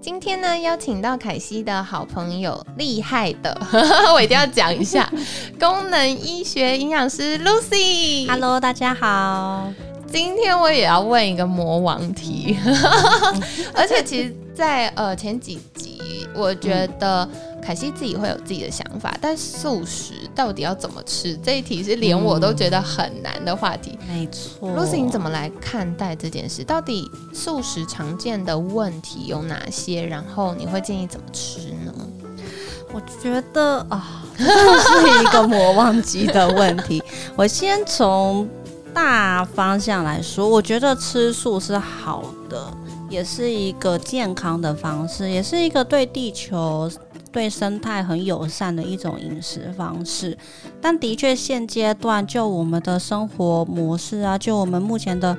今天呢，邀请到凯西的好朋友，厉害的，我一定要讲一下，功能医学营养师 Lucy。Hello，大家好。今天我也要问一个魔王题，而且其实在，呃前几集，我觉得凯西自己会有自己的想法，但素食到底要怎么吃这一题是连我都觉得很难的话题。没错 Lucy，你怎么来看待这件事？到底素食常见的问题有哪些？然后你会建议怎么吃呢？我觉得啊，这是一个魔忘记的问题。我先从大方向来说，我觉得吃素是好的，也是一个健康的方式，也是一个对地球。对生态很友善的一种饮食方式，但的确现阶段就我们的生活模式啊，就我们目前的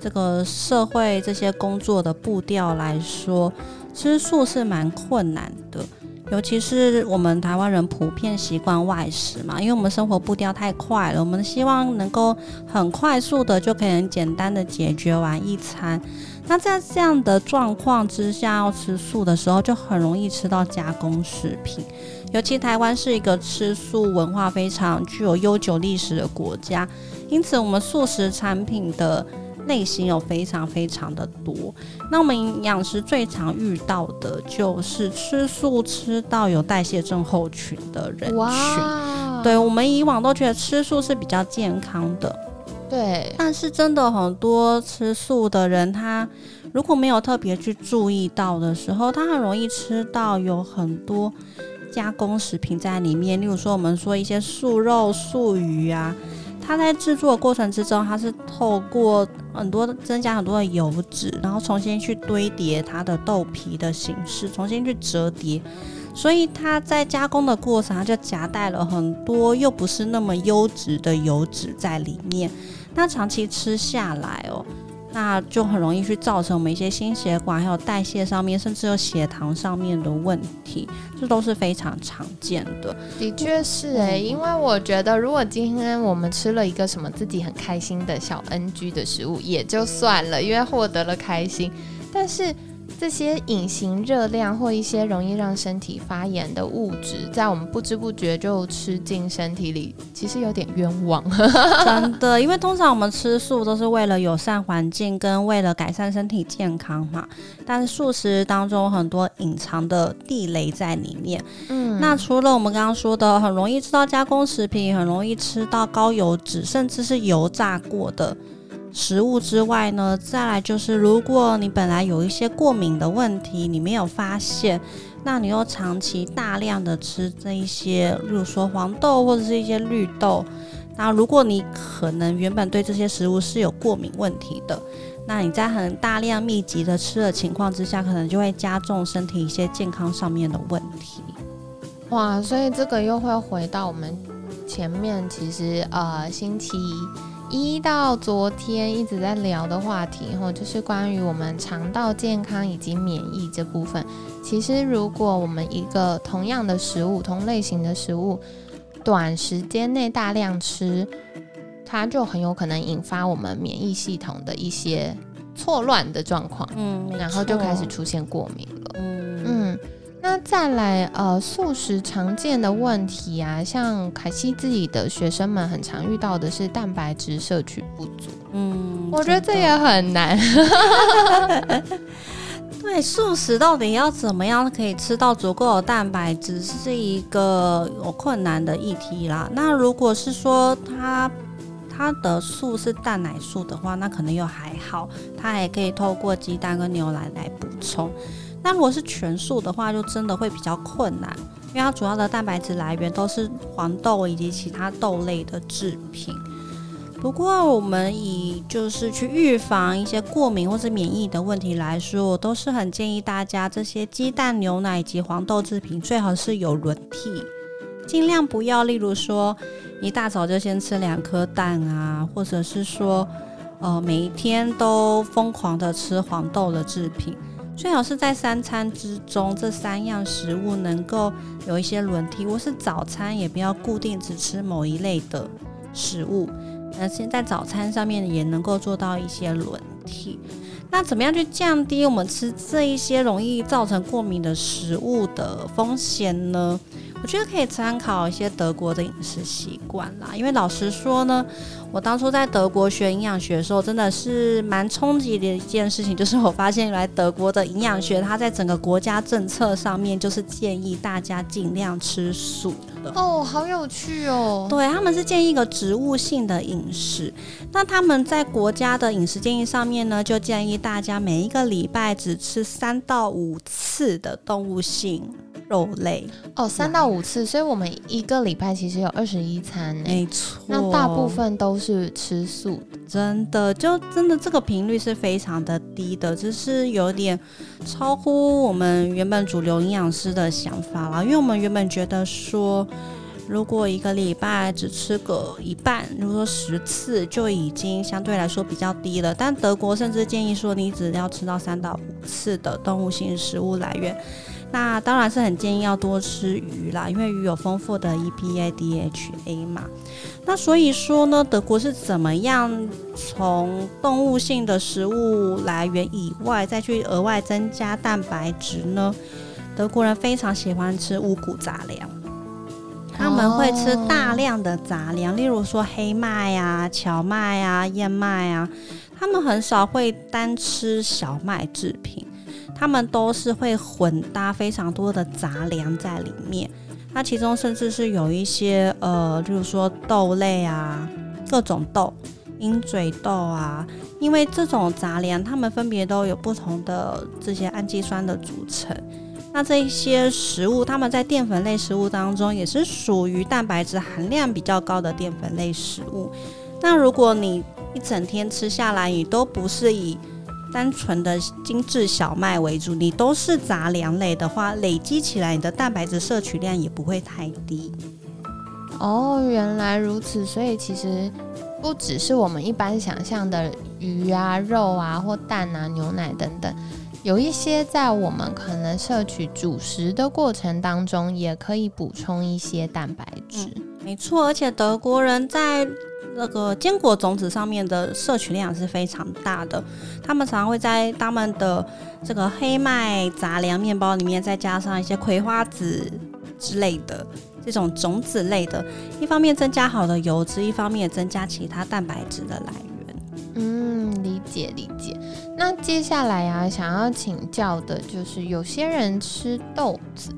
这个社会这些工作的步调来说，吃素是蛮困难的。尤其是我们台湾人普遍习惯外食嘛，因为我们生活步调太快了，我们希望能够很快速的就可以很简单的解决完一餐。那在这样的状况之下，要吃素的时候，就很容易吃到加工食品。尤其台湾是一个吃素文化非常具有悠久历史的国家，因此我们素食产品的类型有非常非常的多。那我们营养师最常遇到的就是吃素吃到有代谢症候群的人群。哇，对我们以往都觉得吃素是比较健康的，对，但是真的很多吃素的人，他如果没有特别去注意到的时候，他很容易吃到有很多加工食品在里面。例如说，我们说一些素肉、素鱼啊，它在制作的过程之中，它是透过很多增加很多的油脂，然后重新去堆叠它的豆皮的形式，重新去折叠。所以它在加工的过程，它就夹带了很多又不是那么优质的油脂在里面。那长期吃下来哦，那就很容易去造成我们一些心血管还有代谢上面，甚至有血糖上面的问题，这都是非常常见的。的确是哎、因为我觉得，如果今天我们吃了一个什么自己很开心的小 NG 的食物，也就算了，因为获得了开心。但是这些隐形热量或一些容易让身体发炎的物质，在我们不知不觉就吃进身体里，其实有点冤枉。真的，因为通常我们吃素都是为了友善环境跟为了改善身体健康嘛，但是素食当中很多隐藏的地雷在里面。嗯，那除了我们刚刚说的，很容易吃到加工食品，很容易吃到高油脂，甚至是油炸过的食物之外呢，再来就是，如果你本来有一些过敏的问题，你没有发现，那你又长期大量的吃这一些，例如说黄豆或者是一些绿豆，那如果你可能原本对这些食物是有过敏问题的，那你在很大量密集的吃的情况之下，可能就会加重身体一些健康上面的问题。哇，所以这个又会回到我们前面，其实呃星期一到昨天一直在聊的话题，哈，就是关于我们肠道健康以及免疫这部分。其实如果我们一个同样的食物、同类型的食物，短时间内大量吃，它就很有可能引发我们免疫系统的一些错乱的状况，嗯，没然后就开始出现过敏那再来呃，素食常见的问题啊，像凯西自己的学生们很常遇到的是蛋白质摄取不足，嗯，我觉得这也很难。对素食到底要怎么样可以吃到足够的蛋白质，是一个有困难的议题啦。那如果是说它它的素是蛋奶素的话，那可能又还好，它还可以透过鸡蛋跟牛奶来补充。那如果是全素的话，就真的会比较困难，因为它主要的蛋白质来源都是黄豆以及其他豆类的制品。不过，我们以就是去预防一些过敏或是免疫的问题来说，我都是很建议大家这些鸡蛋、牛奶以及黄豆制品最好是有轮替，尽量不要，例如说一大早就先吃两颗蛋啊，或者是说呃每一天都疯狂的吃黄豆的制品。最好是在三餐之中，这三样食物能够有一些轮替，或是早餐也不要固定只吃某一类的食物，那现在早餐上面也能够做到一些轮替。那怎么样去降低我们吃这一些容易造成过敏的食物的风险呢？我觉得可以参考一些德国的饮食习惯啦，因为老实说呢，我当初在德国学营养学的时候，真的是蛮冲击的一件事情，就是我发现来德国的营养学，它在整个国家政策上面就是建议大家尽量吃素的。哦，好有趣哦！对，他们是建议一个植物性的饮食，那他们在国家的饮食建议上面呢，就建议大家每一个礼拜只吃三到五次的动物性。肉类哦，三到五次，所以我们一个礼拜其实有二十一餐，没错。那大部分都是吃素的，真的，就真的这个频率是非常的低的，只是有点超乎我们原本主流营养师的想法啦。因为我们原本觉得说，如果一个礼拜只吃个一半，如果说十次就已经相对来说比较低了，但德国甚至建议说，你只要吃到三到五次的动物性食物来源。那当然是很建议要多吃鱼啦，因为鱼有丰富的 EPA、DHA 嘛。那所以说呢，德国是怎么样从动物性的食物来源以外，再去额外增加蛋白质呢？德国人非常喜欢吃五谷杂粮，他们会吃大量的杂粮，例如说黑麦啊、荞麦啊、燕麦啊，他们很少会单吃小麦制品。他们都是会混搭非常多的杂粮在里面，那其中甚至是有一些呃，就是说豆类啊，各种豆，鹰嘴豆啊，因为这种杂粮，它们分别都有不同的这些氨基酸的组成。那这一些食物，它们在淀粉类食物当中也是属于蛋白质含量比较高的淀粉类食物。那如果你一整天吃下来，你都不是以单纯的精致小麦为主，你都是杂粮类的话，累积起来你的蛋白质摄取量也不会太低。哦，原来如此，所以其实不只是我们一般想象的鱼啊、肉啊或蛋啊、牛奶等等，有一些在我们可能摄取主食的过程当中，也可以补充一些蛋白质。没错，而且德国人在。那个坚果种子上面的摄取量是非常大的，他们常会在他们的这个黑麦杂粮面包里面再加上一些葵花籽之类的这种种子类的，一方面增加好的油脂，一方面增加其他蛋白质的来源。嗯，理解理解。那接下来啊，想要请教的就是有些人吃豆子，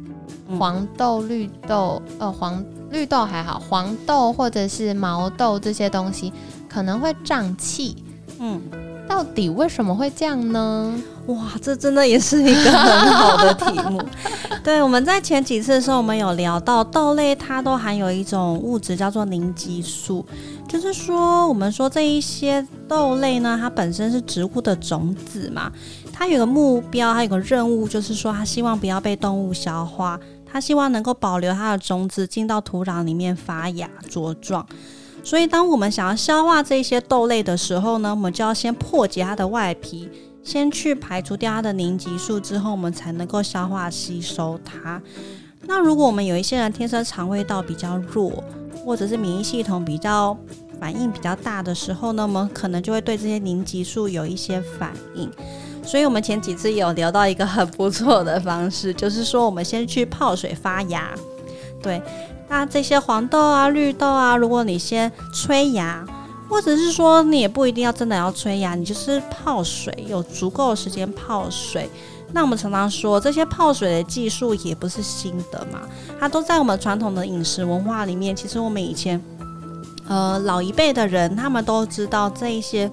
黄豆、绿豆，呃，黄。绿豆还好，黄豆或者是毛豆这些东西可能会胀气。嗯，到底为什么会这样呢？哇，这真的也是一个很好的题目。对，我们在前几次的时候，我们有聊到豆类，它都含有一种物质叫做凝集素，就是说，我们说这一些豆类呢，它本身是植物的种子嘛，它有个目标，它有个任务，就是说，它希望不要被动物消化。它希望能够保留它的种子进到土壤里面发芽茁壮，所以当我们想要消化这些豆类的时候呢，我们就要先破解它的外皮，先去排除掉它的凝集素之后，我们才能够消化吸收它。那如果我们有一些人天生肠胃道比较弱，或者是免疫系统比较反应比较大的时候呢，我们可能就会对这些凝集素有一些反应。所以，我们前几次有聊到一个很不错的方式，就是说，我们先去泡水发芽。对，那这些黄豆啊、绿豆啊，如果你先催芽，或者是说你也不一定要真的要催芽，你就是泡水，有足够的时间泡水。那我们常常说，这些泡水的技术也不是新的嘛，它都在我们传统的饮食文化里面。其实我们以前，呃，老一辈的人他们都知道这一些。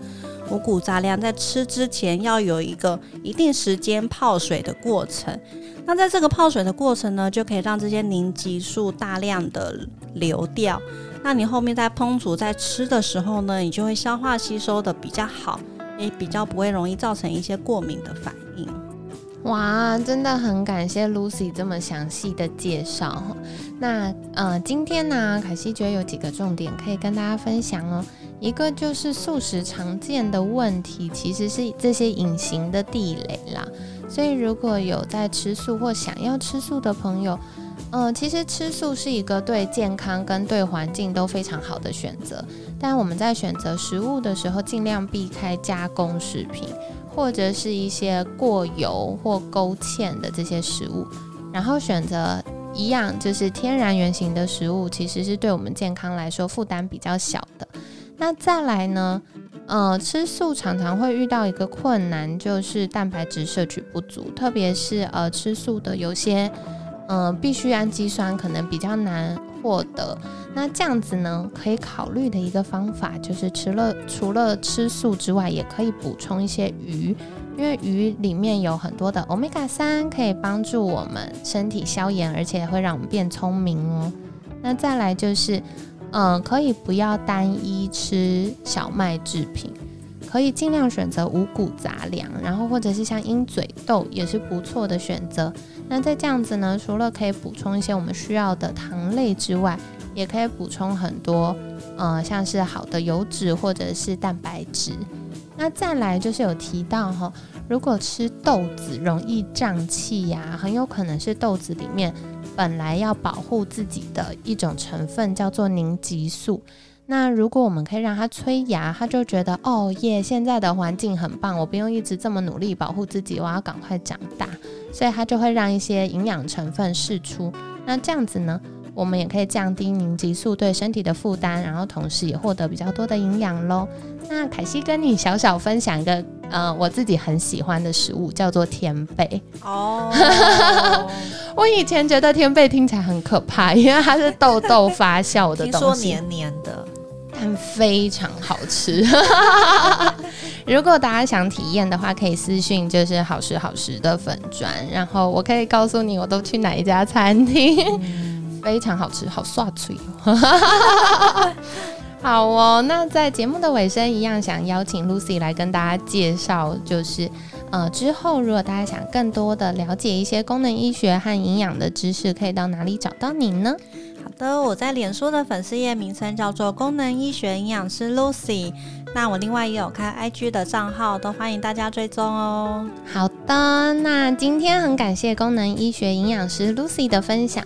五谷杂粮在吃之前要有一个一定时间泡水的过程，那在这个泡水的过程呢，就可以让这些凝集素大量的流掉。那你后面在烹煮在吃的时候呢，你就会消化吸收的比较好，也比较不会容易造成一些过敏的反应。哇，真的很感谢 Lucy 这么详细的介绍。那呃，今天呢，凯西觉得有几个重点可以跟大家分享哦。一个就是素食常见的问题，其实是这些隐形的地雷啦。所以如果有在吃素或想要吃素的朋友，呃，其实吃素是一个对健康跟对环境都非常好的选择。但我们在选择食物的时候，尽量避开加工食品。或者是一些过油或勾芡的这些食物，然后选择一样就是天然原型的食物，其实是对我们健康来说负担比较小的。那再来呢，呃，吃素常常会遇到一个困难，就是蛋白质摄取不足，特别是呃吃素的有些，呃，必需氨基酸可能比较难。获得那这样子呢，可以考虑的一个方法就是，除了除了吃素之外，也可以补充一些鱼，因为鱼里面有很多的欧米伽三，可以帮助我们身体消炎，而且会让我们变聪明哦。那再来就是，嗯，可以不要单一吃小麦制品，可以尽量选择五谷杂粮，然后或者是像鹰嘴豆也是不错的选择。那在这样子呢，除了可以补充一些我们需要的糖类之外，也可以补充很多，呃，像是好的油脂或者是蛋白质。那再来就是有提到哈，如果吃豆子容易胀气呀，很有可能是豆子里面本来要保护自己的一种成分叫做凝集素。那如果我们可以让它催芽，它就觉得哦耶，现在的环境很棒，我不用一直这么努力保护自己，我要赶快长大，所以它就会让一些营养成分释出。那这样子呢，我们也可以降低凝集素对身体的负担，然后同时也获得比较多的营养喽。那凯西跟你小小分享一个呃我自己很喜欢的食物，叫做天贝哦。我以前觉得天贝听起来很可怕，因为它是豆豆发酵的东西，说黏黏的。但非常好吃。如果大家想体验的话，可以私信就是好食好食的粉砖，然后我可以告诉你我都去哪一家餐厅，非常好吃，好刷嘴。好哦，那在节目的尾声一样，想邀请 Lucy 来跟大家介绍，就是呃之后如果大家想更多的了解一些功能医学和营养的知识，可以到哪里找到你呢？好的，我在脸书的粉丝页名称叫做功能医学营养师 Lucy。那我另外也有开 IG 的账号，都欢迎大家追踪哦。好的，那今天很感谢功能医学营养师 Lucy 的分享。